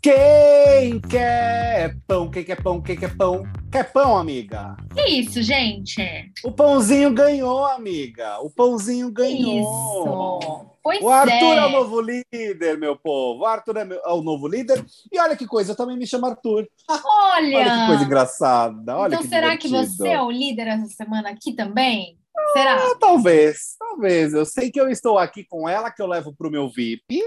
Quem quer pão? Quem quer pão? Quem quer pão? Quer pão, amiga? Que isso, gente? O pãozinho ganhou, amiga. O pãozinho ganhou. Isso. Pois O Arthur é. é. o novo líder, meu povo. O Arthur é, meu- é o novo líder. E olha que coisa, eu também me chamo Arthur. Olha. Olha que coisa engraçada. Olha então que será que divertido. você é o líder essa semana aqui também? Será? Ah, talvez, talvez. Eu sei que eu estou aqui com ela, que eu levo para o meu VIP,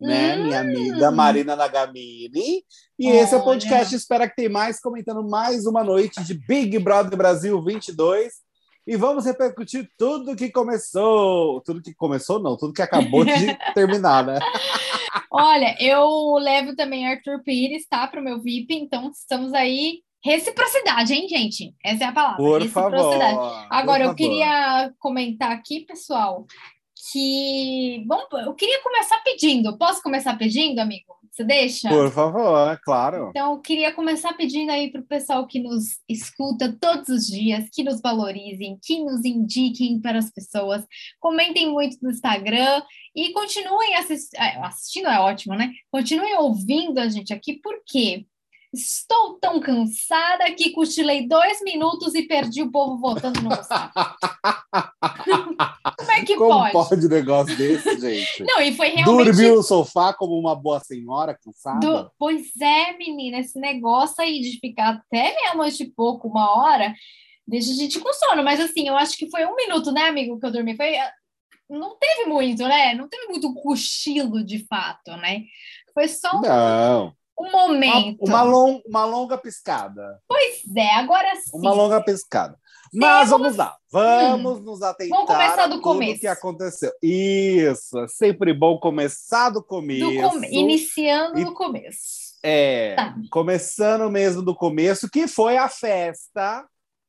né? Hum. Minha amiga Marina Nagamini. E esse é o Olha. podcast Espera que tem mais, comentando mais uma noite de Big Brother Brasil 22. E vamos repercutir tudo que começou. Tudo que começou, não, tudo que acabou de terminar, né? Olha, eu levo também Arthur Pires, tá? Para o meu VIP, então estamos aí. Reciprocidade, hein, gente? Essa é a palavra. Por favor. Reciprocidade. Agora, por eu favor. queria comentar aqui, pessoal, que. Bom, eu queria começar pedindo. Posso começar pedindo, amigo? Você deixa? Por favor, é claro. Então, eu queria começar pedindo aí para o pessoal que nos escuta todos os dias, que nos valorizem, que nos indiquem para as pessoas, comentem muito no Instagram e continuem assis- eh, assistindo, é ótimo, né? Continuem ouvindo a gente aqui, por quê? Estou tão cansada que cochilei dois minutos e perdi o povo votando no Gustavo. Como é que Como pode? pode um negócio desse, gente? Não, e foi realmente Dormiu no sofá como uma boa senhora cansada? Do- Pois é, menina, esse negócio aí de ficar até meia-noite e pouco, uma hora, deixa a gente com sono. Mas assim, eu acho que foi um minuto, né, amigo, que eu dormi. Foi... Não teve muito, né? Não teve muito cochilo de fato, né? Foi só um, Não. Um Uma, momento. uma, lon- uma longa piscada. Pois é, agora sim. Uma longa piscada. Mas vamos lá, vamos nos atentar Vamos começar a do tudo começo. que aconteceu. Isso, é sempre bom começar do Do começo. come- Iniciando E- no começo. É, Tá. começando mesmo do começo, que foi a festa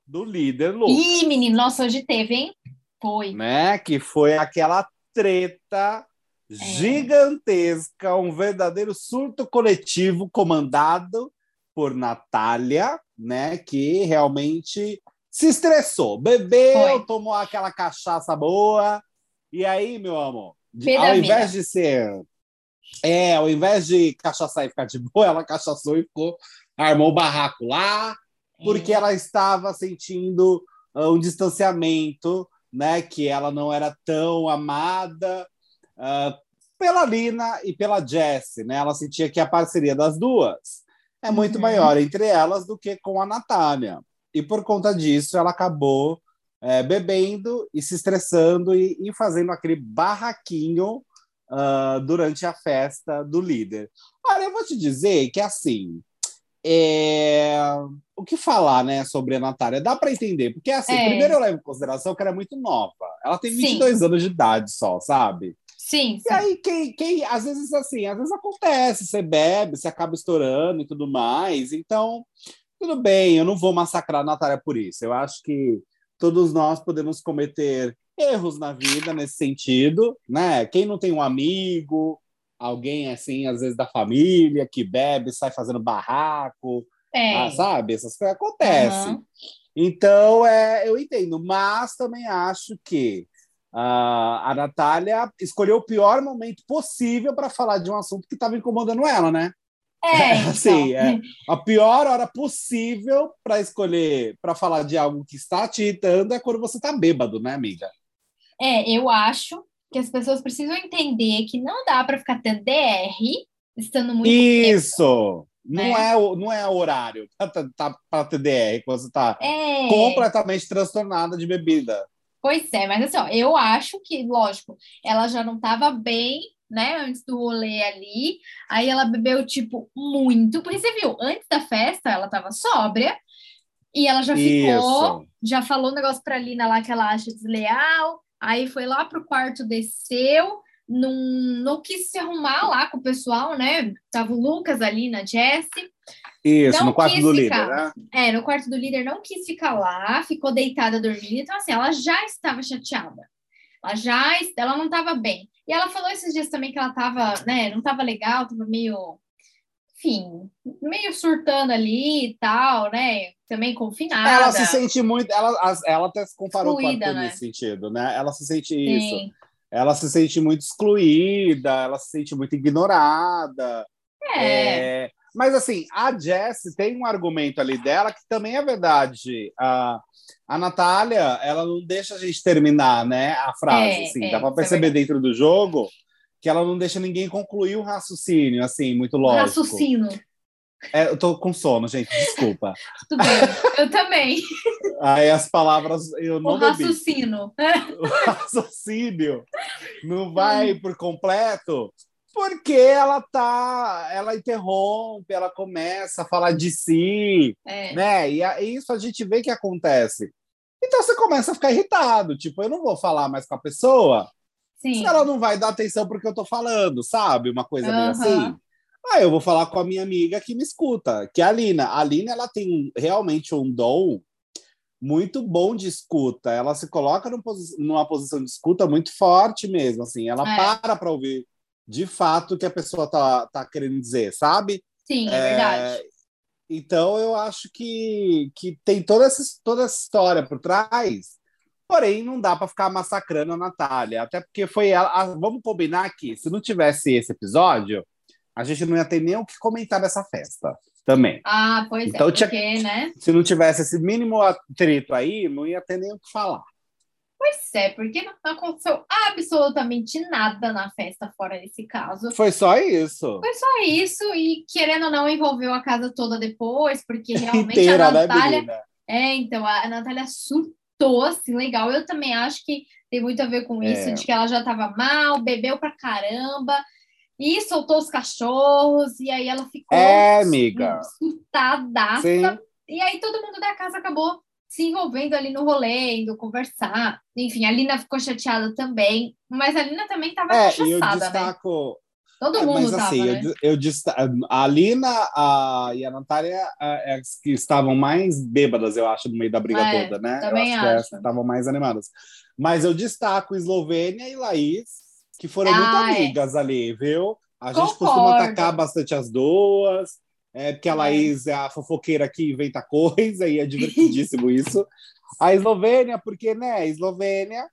do líder Lucas, Ih, menino, nossa, hoje teve, hein? Foi. né? Que foi aquela treta É. gigantesca, um verdadeiro surto coletivo comandado por Natália, né? Que realmente se estressou, bebeu, Foi. tomou aquela cachaça boa. E aí, meu amor, de- ao invés de ser. É, ao invés de cachaçar e ficar de boa, ela cachaçou e ficou, armou o barraco lá, porque É. ela estava sentindo ah, um distanciamento, né? Que ela não era tão amada ah, pela Lina e pela Jessie, né? Ela sentia que a parceria das duas é muito Uhum. maior entre elas do que com a Natália. E por conta disso, ela acabou eh, bebendo e se estressando e, e fazendo aquele barraquinho ah, durante a festa do líder. Olha, eu vou te dizer que assim. é, O que falar, né, sobre a Natália? Dá para entender, porque assim, É. primeiro eu levo em consideração que ela é muito nova. Ela tem Sim. 22 anos de idade só, sabe? Sim, E sim. aí, quem, quem, às vezes, assim, às vezes acontece, você bebe, você acaba estourando e tudo mais. Então, tudo bem, eu não vou massacrar a Natália por isso. Eu acho que todos nós podemos cometer erros na vida nesse sentido, né? Quem não tem um amigo, alguém assim, às vezes da família, que bebe, sai fazendo barraco, É. ah, sabe? Essas coisas acontecem. Aham. Então, é, eu entendo, mas também acho que ah, a Natália escolheu o pior momento possível para falar de um assunto que estava incomodando ela, né? É, então. Assim, é. A pior hora possível para escolher, para falar de algo que está te irritando é quando você está bêbado, né, amiga? É, eu acho que as pessoas precisam entender que não dá para ficar tendo DR estando muito. Isso! Não né? é, o, não é o horário para TDR, quando você está É, completamente transtornada de bebida. Pois é, mas assim, ó, eu acho que, lógico, ela já não estava bem, né, antes do rolê ali, aí ela bebeu, tipo, muito, porque você viu, antes da festa ela estava sóbria, e ela já ficou, Isso. já falou um negócio pra Lina lá que ela acha desleal, aí foi lá pro quarto, desceu, não, não quis se arrumar lá com o pessoal, né? Tava o Lucas ali na Jessie. Isso, Não no quarto do ficar. líder, né? É, no quarto do líder não quis ficar lá, ficou deitada dormindo. Então, assim, ela já estava chateada. Ela já, ela não estava bem. E ela falou esses dias também que ela estava, né, não estava legal, estava meio, enfim, meio surtando ali e tal, né? Também confinada. Ela se sente muito. Ela, ela até se comparou com Arthur né? nesse sentido, né? Ela se sente isso. Ela se sente muito excluída, ela se sente muito ignorada. É. É, mas assim, a Jess tem um argumento ali dela que também é verdade. A, a Natália, ela não deixa a gente terminar, né? A frase, É, assim, é, dá para é perceber verdade. dentro do jogo que ela não deixa ninguém concluir o raciocínio, assim, muito lógico. Raciocínio. É, eu tô com sono, gente, desculpa. Tudo bem. Eu também. Aí as palavras eu O não bebi. raciocínio. o raciocínio não vai por completo porque ela tá, ela interrompe, ela começa a falar de si, É. né? E a- isso a gente vê que acontece. Então você começa a ficar irritado, tipo, eu não vou falar mais com a pessoa Sim. se ela não vai dar atenção porque eu tô falando, sabe? Uma coisa meio assim. Ah, eu vou falar com a minha amiga que me escuta, que é a Alina. A Alina, ela tem realmente um dom muito bom de escuta. Ela se coloca numa posição de escuta muito forte mesmo, assim. Ela É. para para ouvir de fato o que a pessoa tá, tá querendo dizer, sabe? Sim, é verdade. Então, eu acho que, que tem toda essa, toda essa história por trás. Porém, não dá para ficar massacrando a Natália. Até porque foi ela. a- vamos combinar aqui: se não tivesse esse episódio, a gente não ia ter nem o que comentar dessa festa também. Ah, pois Então é, tinha- porque, né? Se não tivesse esse mínimo atrito aí, não ia ter nem o que falar. Pois é, porque não aconteceu absolutamente nada na festa fora desse caso. Foi só isso. Foi só isso, e querendo ou não, envolveu a casa toda depois, porque realmente Inteira, a né, Natália. menina? é, então, a Natália surtou, assim, legal. Eu também acho que tem muito a ver com isso, É. de que ela já tava mal, bebeu pra caramba, e soltou os cachorros, e aí ela ficou É, amiga. surtadaça. E aí todo mundo da casa acabou se envolvendo ali no rolê, indo conversar. Enfim, a Lina ficou chateada também, mas a Lina também tava É, eu cachaçada, né? destaco. Todo É, mundo mas tava, assim, né? eu, eu a Lina a, e a Natália é, é as que estavam mais bêbadas, eu acho, no meio da briga É, toda, né? também eu acho, é acho. que estavam mais animadas. Mas eu destaco Eslovênia e Laís, que foram Ah, muito é. amigas ali, viu? A gente Concordo. costuma atacar bastante as duas, é, porque a É. Laís é a fofoqueira que inventa coisa e é divertidíssimo isso. A Eslovênia, porque, né, Eslovênia,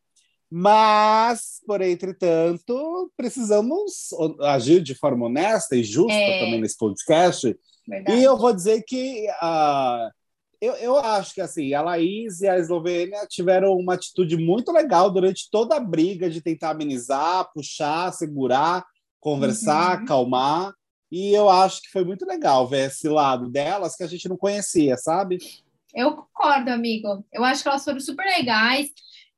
mas, por entretanto, precisamos agir de forma honesta e justa É. também nesse podcast. Verdade. E eu vou dizer que ah, eu, eu acho que assim, a Laís e a Eslovênia tiveram uma atitude muito legal durante toda a briga de tentar amenizar, puxar, segurar, conversar, Uhum. acalmar. E eu acho que foi muito legal ver esse lado delas que a gente não conhecia, sabe? Eu concordo, amigo. Eu acho que elas foram super legais.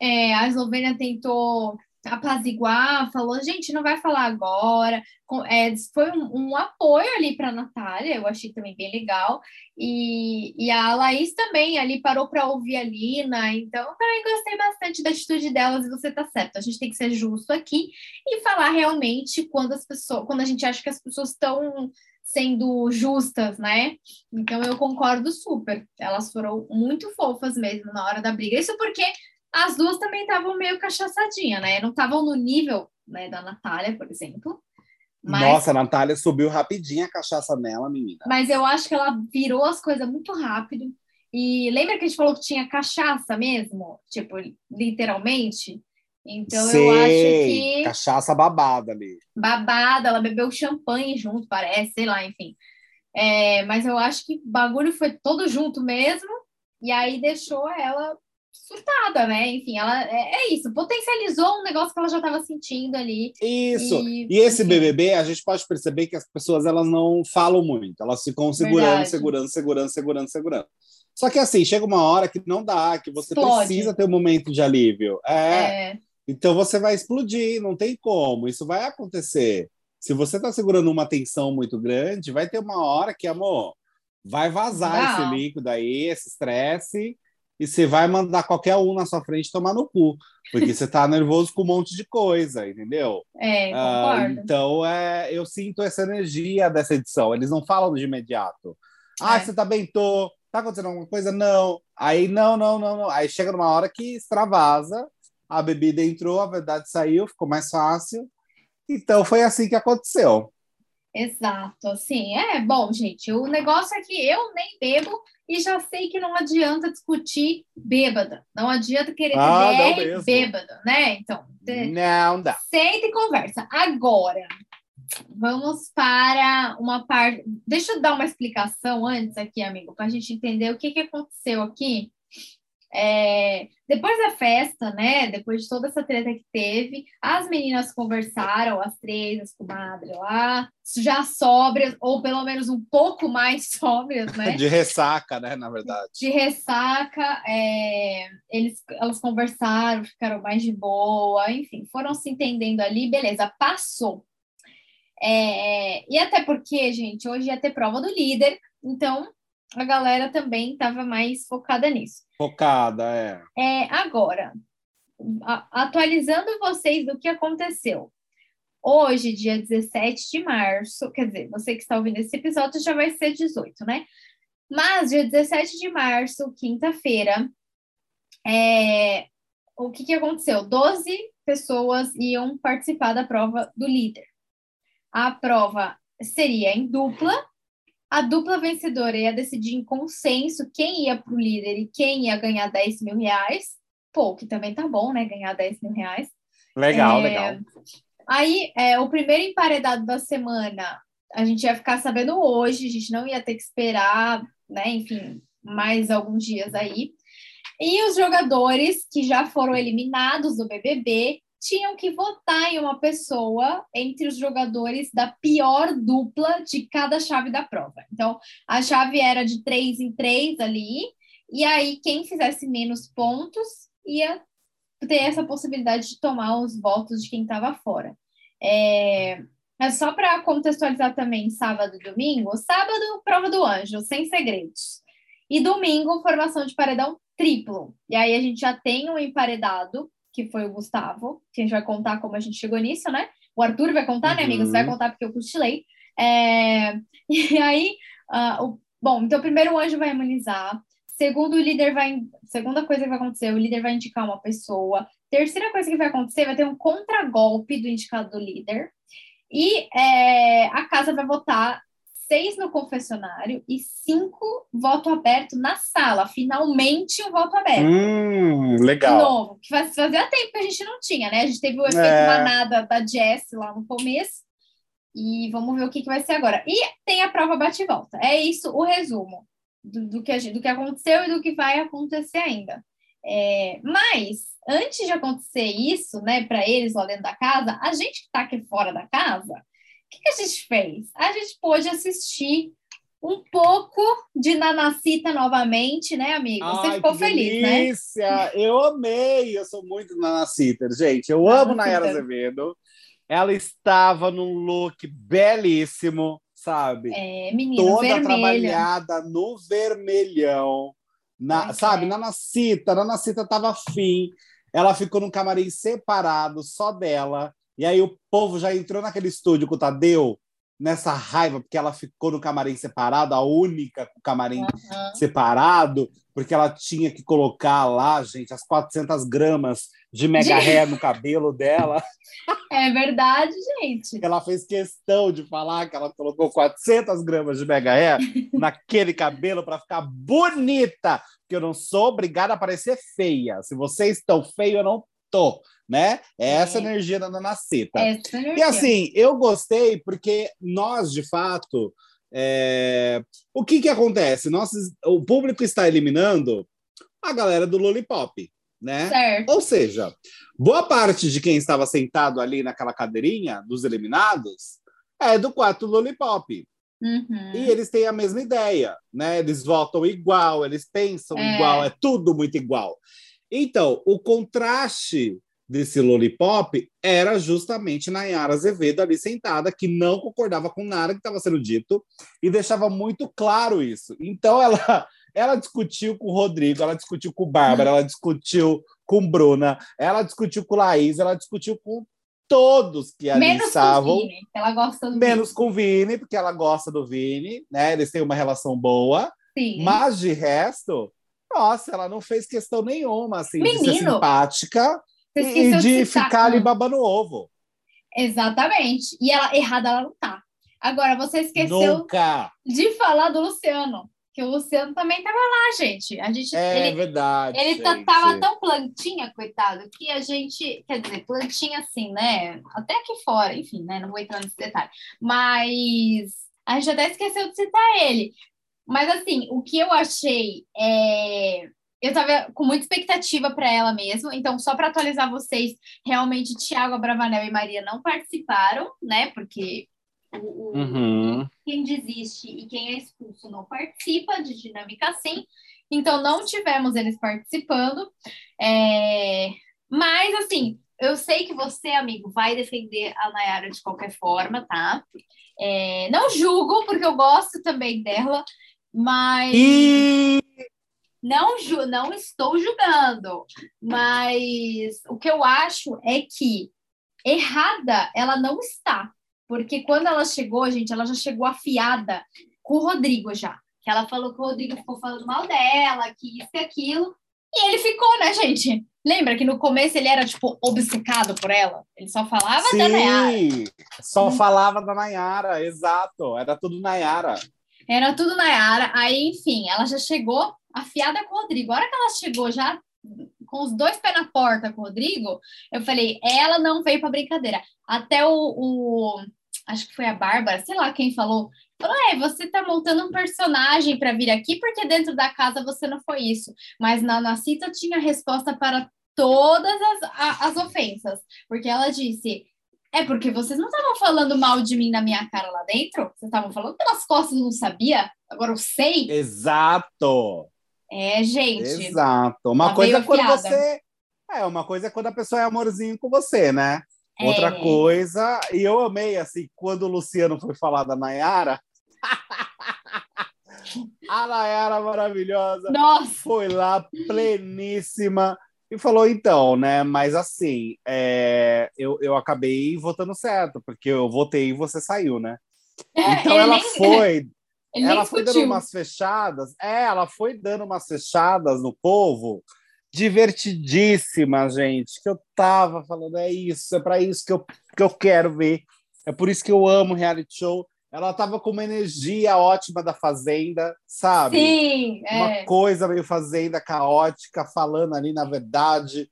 É, a Eslovênia tentou apaziguar, falou, gente, não vai falar agora. É, foi um, um apoio ali para a Natália, eu achei também bem legal. E, e a Laís também ali parou para ouvir a Lina, então eu também gostei bastante da atitude delas, e você tá certo. A gente tem que ser justo aqui e falar realmente quando as pessoas, quando a gente acha que as pessoas estão sendo justas, né? Então eu concordo super. Elas foram muito fofas mesmo na hora da briga. Isso porque as duas também estavam meio cachaçadinha, né? Não estavam no nível né, da Natália, por exemplo. Mas, Nossa, a Natália subiu rapidinho a cachaça nela, menina. mas eu acho que ela virou as coisas muito rápido. E lembra que a gente falou que tinha cachaça mesmo? Tipo, literalmente? Então eu acho Sei, que Cachaça babada ali. babada, ela bebeu champanhe junto, parece, sei lá, enfim. É, mas eu acho que o bagulho foi todo junto mesmo, e aí deixou ela surtada, né? Enfim, ela é, é isso, potencializou um negócio que ela já estava sentindo ali. Isso. E, E esse enfim, BBB, a gente pode perceber que as pessoas elas não falam muito, elas ficam segurando, Verdade. segurando, segurando, segurando, segurando. Só que assim, chega uma hora que não dá, que você Explode. precisa ter um momento de alívio. É, É, então você vai explodir, não tem como, isso vai acontecer. Se você está segurando uma tensão muito grande, vai ter uma hora que, amor, vai vazar Não. esse líquido aí, esse estresse, e você vai mandar qualquer um na sua frente tomar no cu, porque você tá nervoso com um monte de coisa, entendeu? é, Ah, concordo. então, é, eu sinto essa energia dessa edição. Eles não falam de imediato. Ah, É. você tá bem, tô. Tá acontecendo alguma coisa? Não. Aí, não, não, não, não. Aí chega numa hora que extravasa, a bebida entrou, a verdade saiu, ficou mais fácil. Então, foi assim que aconteceu. Exato, assim, é bom, gente. O negócio é que eu nem bebo e já sei que não adianta discutir bêbada. Não adianta querer Ah, mesmo. bêbada, né? Então, Não dá. senta e conversa. Agora, vamos para uma parte. Deixa eu dar uma explicação antes aqui, amigo, para a gente entender o que, que aconteceu aqui. É, depois da festa, né? Depois de toda essa treta que teve, as meninas conversaram, as três, as comadres lá, já sóbrias, ou pelo menos um pouco mais sóbrias, né? De ressaca, né? Na verdade. de ressaca, é, eles, elas conversaram, ficaram mais de boa, enfim, foram se entendendo ali, beleza, passou. É, e até porque, gente, hoje ia ter prova do líder, então a galera também estava mais focada nisso. Focada, é. É, agora, a- atualizando vocês do que aconteceu. Hoje, dia 17 de março, quer dizer, você que está ouvindo esse episódio já vai ser 18, né? Mas, dia 17 de março, quinta-feira, é, o que, que aconteceu? 12 pessoas iam participar da prova do líder. A prova seria em dupla. A dupla vencedora ia decidir em consenso quem ia para o líder e quem ia ganhar 10 mil reais. Pô, que também tá bom, né? Ganhar 10 mil reais. Legal, É, legal. Aí, é, o primeiro emparedado da semana, a gente ia ficar sabendo hoje, a gente não ia ter que esperar, né? Enfim, mais alguns dias aí. E os jogadores que já foram eliminados do BBB tinham que votar em uma pessoa entre os jogadores da pior dupla de cada chave da prova. Então, a chave era de três em três ali, e aí quem fizesse menos pontos ia ter essa possibilidade de tomar os votos de quem estava fora. É, é só para contextualizar também sábado e domingo. Sábado, prova do anjo, sem segredos. E domingo, formação de paredão triplo. E aí a gente já tem um emparedado, que foi o Gustavo, que a gente vai contar como a gente chegou nisso, né? O Arthur vai contar, né, amiga? Você vai Uhum. contar porque eu cochilei. É, E aí, ah, o... bom, então primeiro o anjo vai imunizar. Segundo, o líder vai. Segunda coisa que vai acontecer, o líder vai indicar uma pessoa. Terceira coisa que vai acontecer, vai ter um contragolpe do indicado do líder. E é, a casa vai votar seis no confessionário e cinco voto aberto na sala. Finalmente um voto aberto. Hum, De legal. novo, que faz- fazia tempo que a gente não tinha, né? A gente teve o efeito É. manada da Jess lá no começo. E vamos ver o que, que vai ser agora. E tem a prova bate volta. É isso o resumo do, do que, do que aconteceu e do que vai acontecer ainda. É, mas, antes de acontecer isso, né, para eles lá dentro da casa, a gente que está aqui fora da casa, o que, a gente fez? A gente pôde assistir um pouco de Nanacita novamente, né, amigo? Você Ai, ficou feliz, né? delícia! Eu amei, eu sou muito Nana Sitter, gente. Eu amo Nayara. Azevedo. Ela estava num look belíssimo, sabe? É, menino, Toda vermelha. trabalhada no vermelhão. Na, Pois sabe, é. Nana Cita, Nana Cita tava afim. Ela ficou num camarim separado, só dela. E aí o povo já entrou naquele estúdio com o Tadeu, nessa raiva, porque ela ficou no camarim separado, a única com o camarim Aham. separado, porque ela tinha que colocar lá, gente, as 400 gramas de mega hair no cabelo dela. É verdade, gente. Ela fez questão de falar que ela colocou 400 gramas de mega hair naquele cabelo para ficar bonita, porque eu não sou obrigada a parecer feia. Se vocês estão feios, eu não tô, né? É essa É. energia da Dona Cita. Essa E assim, eu gostei porque nós, de fato, é, o que que acontece? Nós, o público está eliminando a galera do Lollipop, né? Certo. Ou seja, boa parte de quem estava sentado ali naquela cadeirinha dos eliminados é do quarto Lollipop. Uhum. E eles têm a mesma ideia, né? Eles votam igual, eles pensam É. igual, é tudo muito igual. Então, o contraste desse Lollipop era justamente Nayara Azevedo ali sentada, que não concordava com nada que estava sendo dito e deixava muito claro isso. Então, ela, ela discutiu com o Rodrigo, ela discutiu com o Bárbara, ela discutiu com Bruna, ela discutiu com Laís, ela discutiu com todos que ali Menos estavam. com o Vini, ela gosta do Menos com o Vini, porque ela gosta do Vini, né? Eles têm uma relação boa. Vini. Sim. Mas de resto, nossa, ela não fez questão nenhuma assim, de ser Menino, simpática e, de ficar ali babando ovo. Exatamente. E ela errada ela não tá. Agora, você esqueceu Nunca! de falar do Luciano, que o Luciano também estava lá, gente. A gente É ele, verdade. ele tá- gente. tava tão plantinha, coitado, que a gente, quer dizer, plantinha assim, né? Até aqui fora, enfim, né? Não vou entrar nesse detalhe. Mas a gente até esqueceu de citar ele. Mas assim, o que eu achei é. Eu tava com muita expectativa para ela mesmo, então, só para atualizar vocês, realmente Tiago Abravanel e Maria não participaram, né? Porque o, o- Uhum. quem desiste e quem é expulso não participa de dinâmica assim. Então, não tivemos eles participando. É, Mas, assim, eu sei que você, amigo, vai defender a Nayara de qualquer forma, tá? É, Não julgo, porque eu gosto também dela, mas E não, ju não estou julgando. Mas o que eu acho é que errada ela não está. Porque quando ela chegou, gente, ela já chegou afiada com o Rodrigo já. Que ela falou que o Rodrigo ficou falando mal dela, que isso e aquilo. E ele ficou, né, gente? Lembra que no começo ele era, tipo, obcecado por ela? Ele só falava da Nayara. sim, só falava da Nayara, exato. Era tudo Nayara. Era tudo Nayara. Aí, enfim, ela já chegou afiada com o Rodrigo. A hora que ela chegou já com os dois pés na porta com o Rodrigo, eu falei, ela não veio para brincadeira. Até o, o- acho que foi a Bárbara, sei lá quem falou, falou, é, você tá montando um personagem para vir aqui porque dentro da casa você não foi isso. Mas na, na cita tinha resposta para todas as, a- as ofensas, porque ela disse, é porque vocês não estavam falando mal de mim na minha cara lá dentro? Vocês estavam falando pelas costas, eu não sabia? Agora eu sei? Exato. É, gente. Exato. Uma Ela coisa é quando afiada. você. É, uma coisa é quando a pessoa é amorzinho com você, né? É. Outra coisa, e eu amei, assim, quando o Luciano foi falar da Nayara. a Nayara maravilhosa Nossa, foi lá pleníssima e falou: então, né? Mas assim, é, eu, eu acabei votando certo, porque eu votei e você saiu, né? Então ele ela nem- foi, ela foi dando discutiu. umas fechadas, é, ela foi dando umas fechadas no povo, divertidíssimas, gente, que eu tava falando, é isso, é para isso que eu, que eu quero ver, é por isso que eu amo reality show. Ela tava com uma energia ótima da Fazenda, sabe? Sim, Uma é. coisa meio Fazenda caótica, falando ali na verdade,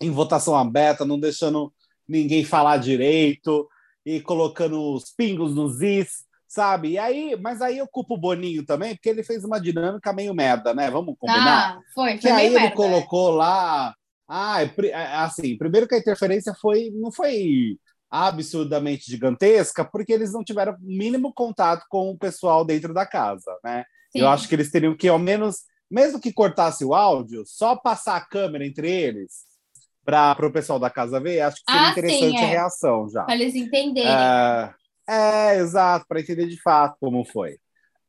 em votação aberta, não deixando ninguém falar direito e colocando os pingos nos is, sabe? E aí, mas aí eu culpo o Boninho também, porque ele fez uma dinâmica meio merda, né? Vamos combinar? Ah, foi, que foi aí meio ele merda. colocou lá. Ah, é é, assim, primeiro que a interferência foi não foi absurdamente gigantesca, porque eles não tiveram o mínimo contato com o pessoal dentro da casa, né? Sim. Eu acho que eles teriam que, ao menos, mesmo que cortasse o áudio, só passar a câmera entre eles para o pessoal da casa ver, acho que seria Ah, interessante sim, é. a reação já. Para eles entenderem. É, é, exato, para entender de fato como foi.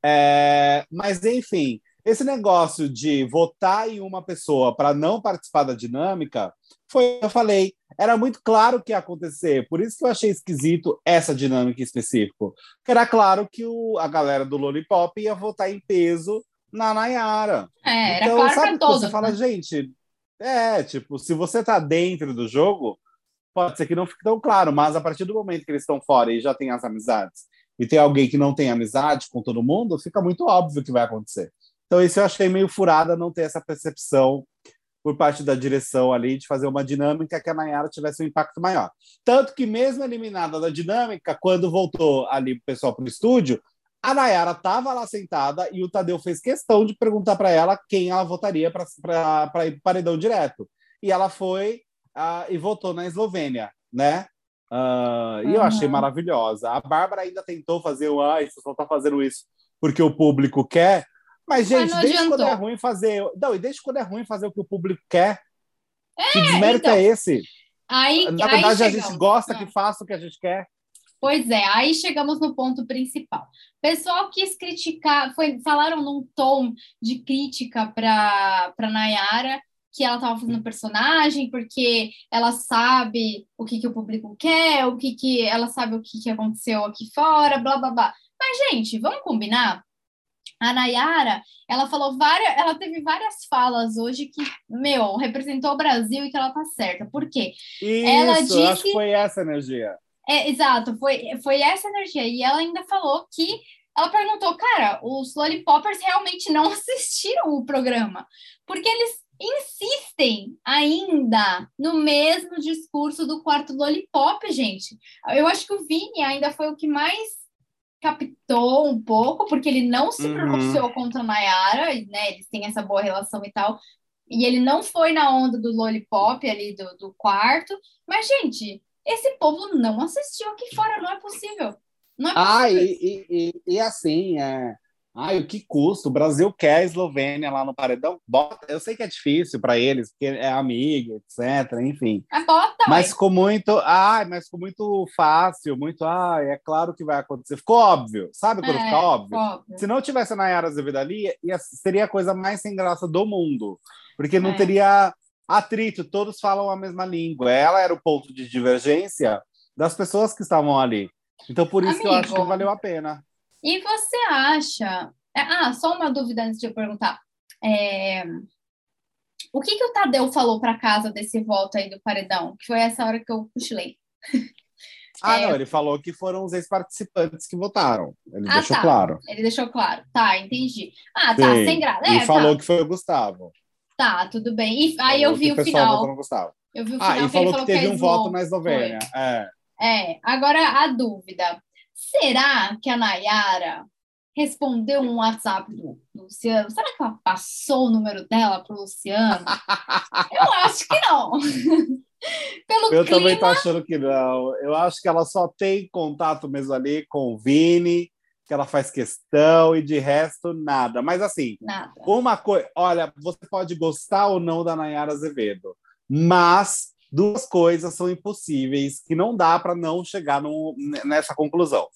É, mas, enfim, esse negócio de votar em uma pessoa para não participar da dinâmica, foi o que eu falei. Era muito claro que ia acontecer, por isso que eu achei esquisito essa dinâmica em específico. Porque era claro que o, a galera do Lollipop ia votar em peso na Nayara. É, era então, claro sabe para quando todos. você fala, né? gente, é, tipo, se você tá dentro do jogo, pode ser que não fique tão claro, mas a partir do momento que eles estão fora e já tem as amizades, e tem alguém que não tem amizade com todo mundo, fica muito óbvio que vai acontecer. Então, isso eu achei meio furada não ter essa percepção por parte da direção ali de fazer uma dinâmica que a Nayara tivesse um impacto maior. Tanto que, mesmo eliminada da dinâmica, quando voltou ali o pessoal para o estúdio, a Nayara estava lá sentada e o Tadeu fez questão de perguntar para ela quem ela votaria para ir para paredão direto. E ela foi ah, e votou na Eslovênia, né? Ah, E eu Uhum. achei maravilhosa. A Bárbara ainda tentou fazer o ah, você só está fazendo isso porque o público quer. Mas, Mas gente, não desde quando é ruim fazer. Não, e desde quando é ruim fazer o que o público quer. que desmérito então, é esse? Aí, Na aí verdade, a chegamos. gente gosta que faça o que a gente quer. Pois é, aí chegamos no ponto principal. Pessoal quis criticar, foi, falaram num tom de crítica para para Nayara, que ela estava fazendo personagem, porque ela sabe o que, que o público quer, o que, que ela sabe o que, que aconteceu aqui fora, blá blá blá. Mas, gente, vamos combinar? A Nayara, ela falou várias, ela teve várias falas hoje que, meu, representou o Brasil e que ela tá certa. Por quê? Isso, Ela eu acho disse- que foi essa energia. É, exato, foi, foi essa energia. E ela ainda falou que ela perguntou, cara, os Lollipoppers realmente não assistiram o programa, porque eles insistem ainda no mesmo discurso do quarto Lollipop, gente. Eu acho que o Vini ainda foi o que mais captou um pouco, porque ele não se uhum. pronunciou contra a Nayara, né? Eles têm essa boa relação e tal. E ele não foi na onda do Lollipop ali do, do quarto. Mas, gente, esse povo não assistiu aqui fora, não é possível. Não é possível. Ah, e, e, e, assim, é, Ai, o que custa? O Brasil quer a Eslovênia lá no paredão. Bota. Eu sei que é difícil para eles, porque é amiga, etc. Enfim. Mas bota, mas ficou muito. Ai, mas ficou muito fácil, muito. Ai, é claro que vai acontecer. Ficou óbvio. Sabe quando é, fica óbvio? óbvio? Se não tivesse a Nayara Azevedo ali, ia, seria a coisa mais sem graça do mundo. Porque não é. teria atrito, todos falam a mesma língua. Ela era o ponto de divergência das pessoas que estavam ali. Então, por isso Amigo. que eu acho que valeu a pena. E você acha. É, ah, só uma dúvida antes de eu perguntar. É... O que, que o Tadeu falou para casa desse voto aí do paredão? Que foi essa hora que eu cochilei. Ah, é... não, ele falou que foram os ex-participantes que votaram. Ele ah, deixou tá. claro. Ele deixou claro. Tá, entendi. Ah, tá, Sim. sem graça. É, e falou tá. que foi o Gustavo. Tá, tudo bem. E aí eu vi o, o final. Eu vi o final. Ah, e falou que, que teve um voto na Eslovênia. É. é, agora a dúvida. Será que a Nayara respondeu um WhatsApp do, Luciano? Será que ela passou o número dela para o Luciano? Eu acho que não. Pelo eu clima... também tô achando que não. Eu acho que ela só tem contato mesmo ali com o Vini, que ela faz questão, e de resto, nada. Mas assim, nada. uma coisa. Olha, você pode gostar ou não da Nayara Azevedo, mas duas coisas são impossíveis que não dá para não chegar no, nessa conclusão.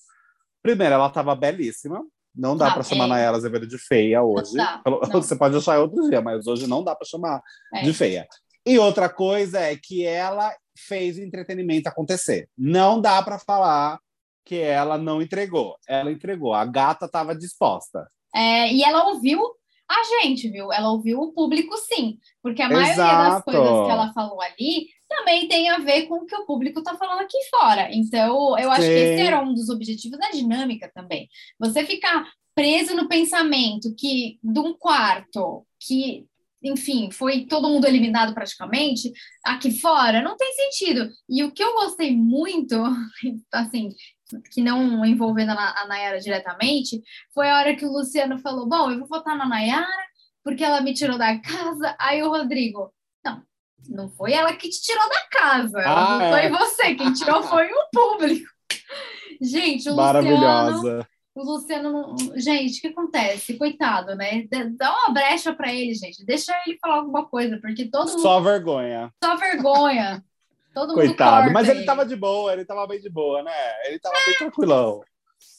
Primeiro, ela estava belíssima. Não dá ah, para chamar é. Nayara Azevedo de feia hoje. Não, não. Você pode achar outro dia, mas hoje não dá para chamar é. de feia. E outra coisa é que ela fez o entretenimento acontecer. Não dá para falar que ela não entregou. Ela entregou. A gata estava disposta. É, e ela ouviu a gente, viu? Ela ouviu o público, sim. Porque a maioria das coisas que ela falou ali também tem a ver com o que o público está falando aqui fora. Então, eu acho Sim. que esse era um dos objetivos da dinâmica também. Você ficar preso no pensamento que de um quarto que enfim, foi todo mundo eliminado praticamente, aqui fora, não tem sentido. E o que eu gostei muito, assim, que não envolvendo a Nayara diretamente, foi a hora que o Luciano falou: Bom, eu vou votar na Nayara porque ela me tirou da casa. Aí o Rodrigo, não, não foi ela que te tirou da casa, ah, não é. foi você, quem tirou foi o público. Gente, o Luciano. O Luciano, gente, o que acontece? Coitado, né? Dá uma brecha para ele, gente. Deixa ele falar alguma coisa, porque todo mundo. Só vergonha. Só vergonha. Todo Coitado, mas ele, tava de boa, ele tava bem de boa, né? Ele tava é. bem tranquilão.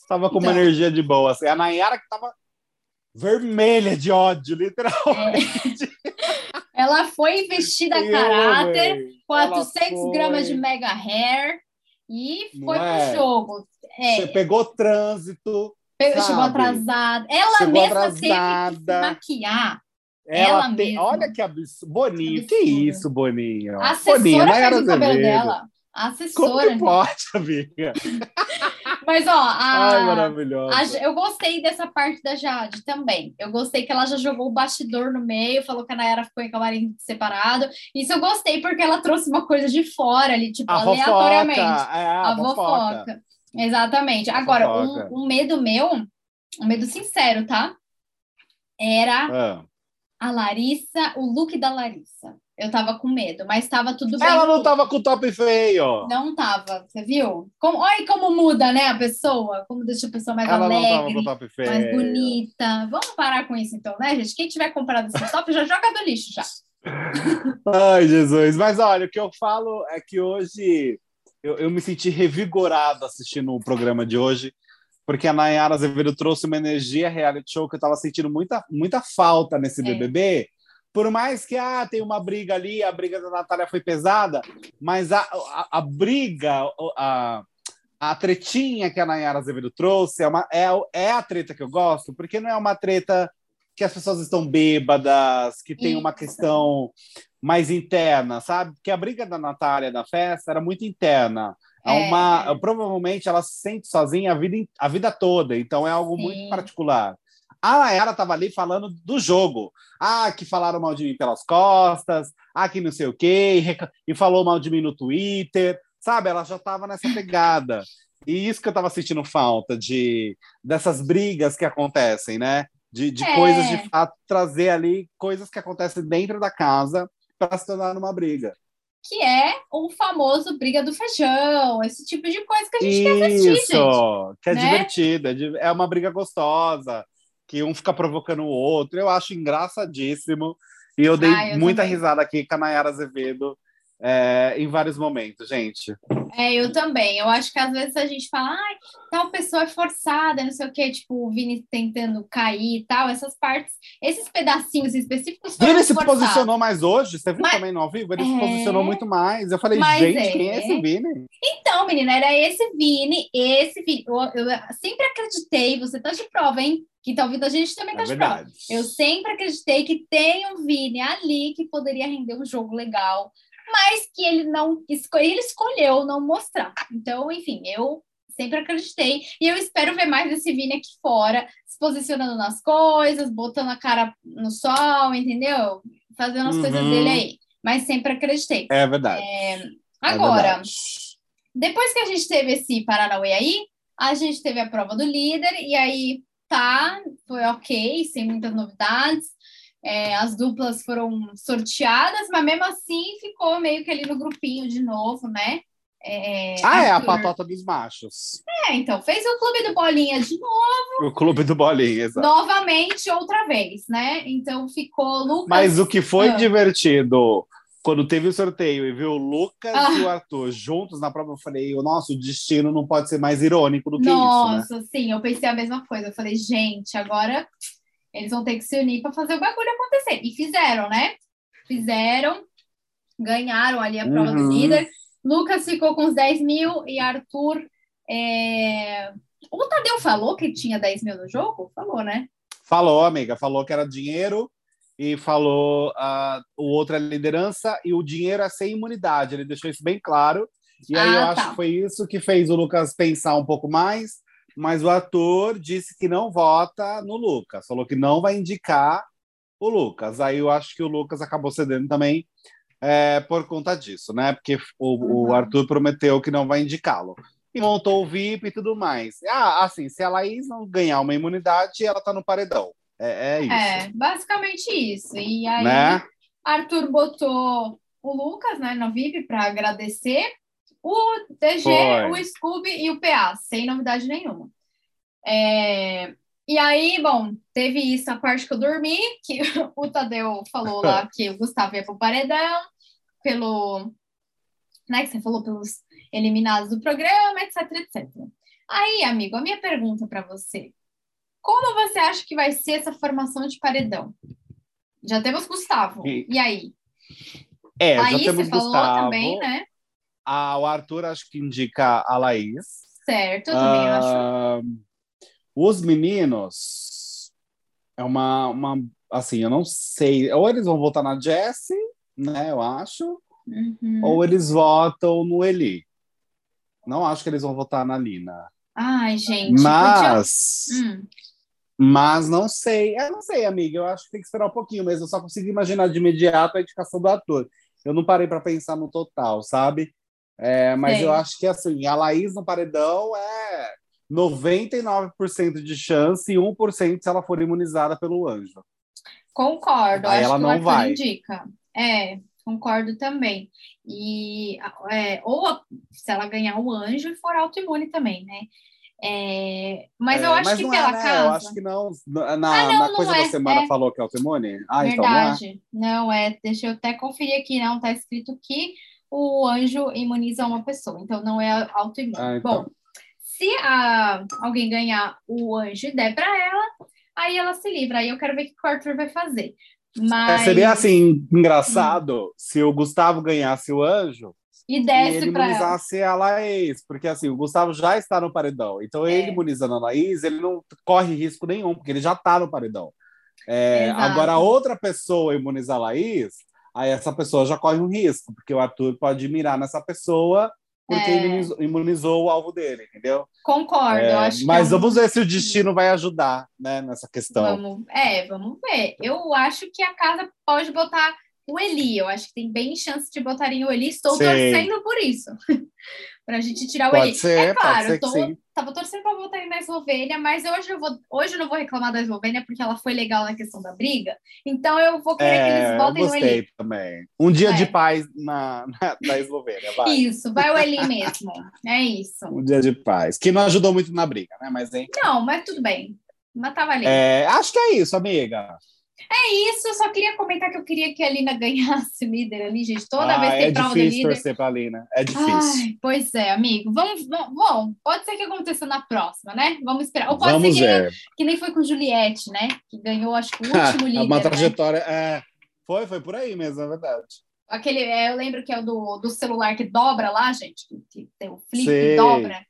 Tava com então... uma energia de boa. Assim. A Nayara que tava vermelha de ódio, literalmente. É. Ela foi vestida a caráter, 400 gramas de mega hair e foi é? pro jogo. É. Você pegou trânsito. Pegou, chegou atrasada. Ela chegou mesma atrasada. teve que se maquiar. Ela, ela tem, mesma. Olha que absurdo. Boninho, absurdo. que isso, Boninho? A assessora Boninho, fez o cabelo dela. A assessora. Como que pode, amiga? Mas, ó, a, Ai, maravilhosa. A, eu gostei dessa parte da Jade também. Eu gostei que ela já jogou o bastidor no meio, falou que a Nayara ficou em camarim separado. Isso eu gostei porque ela trouxe uma coisa de fora ali, tipo, a aleatoriamente. Fofoca, é, a, a fofoca. fofoca. Exatamente. Agora, um, um, medo meu, um medo sincero, tá? Era ah. A Larissa, o look da Larissa. Eu tava com medo, mas tava tudo bem. Ela não tava com top feio. Não tava, você viu? Como, olha como muda, né, a pessoa. Como deixa a pessoa mais Ela alegre, mais bonita. Vamos parar com isso então, né, gente? Quem tiver comprado esse top já joga do lixo já. Ai, Jesus. Mas olha, o que eu falo é que hoje eu, eu me senti revigorado assistindo o programa de hoje, porque a Nayara Azevedo trouxe uma energia reality show que eu tava sentindo muita, muita falta nesse é. BBB por mais que ah, tem uma briga ali, a briga da Natália foi pesada, mas a, a, a briga, a, a tretinha que a Nayara Azevedo trouxe é, uma, é, é a treta que eu gosto, porque não é uma treta que as pessoas estão bêbadas, que tem uma questão mais interna, sabe? Porque a briga da Natália na festa era muito interna. É, é uma, provavelmente ela se sente sozinha a vida, a vida toda, então é algo Sim. muito particular. A Nayara estava ali falando do jogo. Ah, que falaram mal de mim pelas costas, ah, que não sei o quê, e, falou mal de mim no Twitter, sabe? Ela já estava nessa pegada. E isso que eu estava sentindo falta de dessas brigas que acontecem, né? De, de é. coisas de fato trazer ali coisas que acontecem dentro da casa para se tornar uma briga que é o famoso briga do feijão, esse tipo de coisa que a gente Isso, quer assistir, gente. que é né? divertida, é, é uma briga gostosa, que um fica provocando o outro. Eu acho engraçadíssimo. E eu dei ah, eu muita também. risada aqui com a Nayara Azevedo é, em vários momentos, gente. É, eu também. Eu acho que às vezes a gente fala, ai, tal pessoa é forçada, não sei o quê, tipo, o Vini tentando cair e tal, essas partes, esses pedacinhos específicos. Vini se posicionou mais hoje, você viu Mas, também no ao vivo? Ele é... se posicionou muito mais. Eu falei, Mas gente, é... quem é esse Vini? Então, menina, era esse Vini, esse Vini. Eu, eu sempre acreditei, você tá de prova, hein? que tá ouvindo a gente também tá é de prova. Eu sempre acreditei que tem um Vini ali que poderia render um jogo legal, mas que ele não ele escolheu não mostrar. Então, enfim, eu sempre acreditei e eu espero ver mais esse Vini aqui fora, se posicionando nas coisas, botando a cara no sol, entendeu? Fazendo as uhum. coisas dele aí. Mas sempre acreditei. É verdade. É... é agora, é verdade. depois que a gente teve esse Paranauê aí, a gente teve a prova do líder e aí tá, foi ok, sem muitas novidades. É, as duplas foram sorteadas, mas mesmo assim ficou meio que ali no grupinho de novo, né? É, ah, Arthur... é a patota dos machos. É, então, fez o Clube do Bolinha de novo. O Clube do Bolinha, exato. Novamente, outra vez, né? Então ficou Lucas. Mas o que foi ah. divertido quando teve o sorteio e viu o Lucas ah. e o Arthur juntos na prova, eu falei, o nosso destino não pode ser mais irônico do que Nossa, isso. Nossa, né? sim, eu pensei a mesma coisa. Eu falei, gente, agora eles vão ter que se unir para fazer o bagulho acontecer. E fizeram, né? Fizeram, ganharam ali a prova uhum. do líder. Lucas ficou com os 10 mil e Arthur. É... O Tadeu falou que tinha 10 mil no jogo? Falou, né? Falou, amiga. Falou que era dinheiro e falou uh, o outro é liderança e o dinheiro é sem imunidade. Ele deixou isso bem claro. E aí ah, eu tá. acho que foi isso que fez o Lucas pensar um pouco mais mas o ator disse que não vota no Lucas, falou que não vai indicar o Lucas. Aí eu acho que o Lucas acabou cedendo também é, por conta disso, né? Porque o, uhum. o Arthur prometeu que não vai indicá-lo. E montou o VIP e tudo mais. Ah, assim, se a Laís não ganhar uma imunidade, ela tá no paredão. É, é isso. É, basicamente isso. E aí, né? Arthur botou o Lucas né, no VIP para agradecer o DG, Foi. o Scooby e o PA, sem novidade nenhuma. É... E aí, bom, teve isso, a parte que eu dormi, que o Tadeu falou lá que o Gustavo ia pro paredão, pelo. Né, que você falou pelos eliminados do programa, etc, etc. Aí, amigo, a minha pergunta para você: como você acha que vai ser essa formação de paredão? Já temos Gustavo. E, e aí? É, aí já temos você Gustavo. falou também, né? Ah, o Arthur acho que indica a Laís. Certo, também uh, acho. Os meninos é uma, uma assim, eu não sei, ou eles vão votar na Jessie, né, eu acho, uhum. ou eles votam no Eli. Não acho que eles vão votar na Lina. Ai, gente. Mas podia... hum. Mas não sei, eu não sei, amiga. Eu acho que tem que esperar um pouquinho, mas eu só consigo imaginar de imediato a indicação do ator. Eu não parei para pensar no total, sabe? É, mas eu acho que assim, a Laís no paredão é 99% de chance e 1% se ela for imunizada pelo anjo. Concordo, Aí acho ela que não vai. indica. É, concordo também. E é, ou se ela ganhar o anjo e for autoimune também, né? É, mas é, eu acho mas que pela é, né? casa. Eu acho que não. Na, ah, não, na coisa da é, semana é. falou que é autoimune? Ah, Verdade. Então não, não é. Deixa eu até conferir aqui, não. Tá escrito que o anjo imuniza uma pessoa, então não é autoimune. Ah, então. Bom, se a, alguém ganhar o anjo e der para ela, aí ela se livra. Aí eu quero ver o que o Arthur vai fazer. Mas... É, seria assim, engraçado hum. se o Gustavo ganhasse o anjo e desse e ele imunizasse ela. a Laís, porque assim, o Gustavo já está no paredão. Então, é. ele imunizando a Laís, ele não corre risco nenhum, porque ele já está no paredão. É, agora, outra pessoa imunizar a Laís, aí essa pessoa já corre um risco, porque o Arthur pode mirar nessa pessoa porque É. imunizou, imunizou o alvo dele, entendeu? Concordo, É, acho que mas é vamos ver se o destino vai ajudar, né, nessa questão. Vamos, é, vamos ver. Eu acho que a casa pode botar o Eli. Eu acho que tem bem chance de botarem o Eli. Estou Sim. torcendo por isso. pra gente tirar o Pode Eli. ser, é claro, eu que tô, tava torcendo pra botarem na Eslovênia, mas hoje eu, vou, hoje eu não vou reclamar da Eslovênia porque ela foi legal na questão da briga. Então eu vou querer que É, eles eu botem o gostei Eli. também. Um dia É. de paz na, na, na Eslovênia, vai. Isso, vai o Eli mesmo. É isso. Um dia de paz. Que não ajudou muito na briga, né? Mas, hein? Não, mas tudo bem. Mas tava ali. É, acho que é isso, amiga. É isso, eu só queria comentar que eu queria que a Lina ganhasse líder ali, gente. Toda Ah, vez tem é prova do difícil líder. torcer pra Lina. É difícil. Ai, pois é, amigo. Vamos, vamos, bom, pode ser que aconteça na próxima, né? Vamos esperar. Ou pode Vamos ser que, que nem foi com Juliette, né? Que ganhou, acho que o último líder. Uma né? trajetória. é, foi, foi por aí mesmo, é verdade. Aquele, é, eu lembro que é o do, do celular que dobra lá, gente, que, tem o flip Sei. e dobra.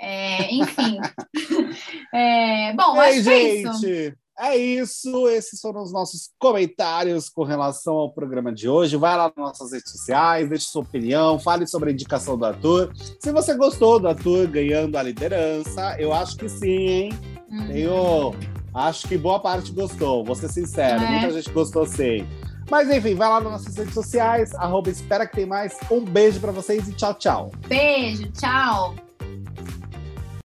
É, enfim. É, bom, Ei, acho que é isso. É isso. Esses foram os nossos comentários com relação ao programa de hoje. Vai lá nas nossas redes sociais, deixe sua opinião, fale sobre a indicação do Arthur. Se você gostou do Arthur ganhando a liderança, eu acho que sim, hein? Hum. Tenho. Acho que boa parte gostou, vou ser sincero. É. Muita gente gostou, sim. Mas enfim, vai lá nas nossas redes sociais, arroba espera que tem mais. Um beijo pra vocês e tchau, tchau. Beijo, tchau.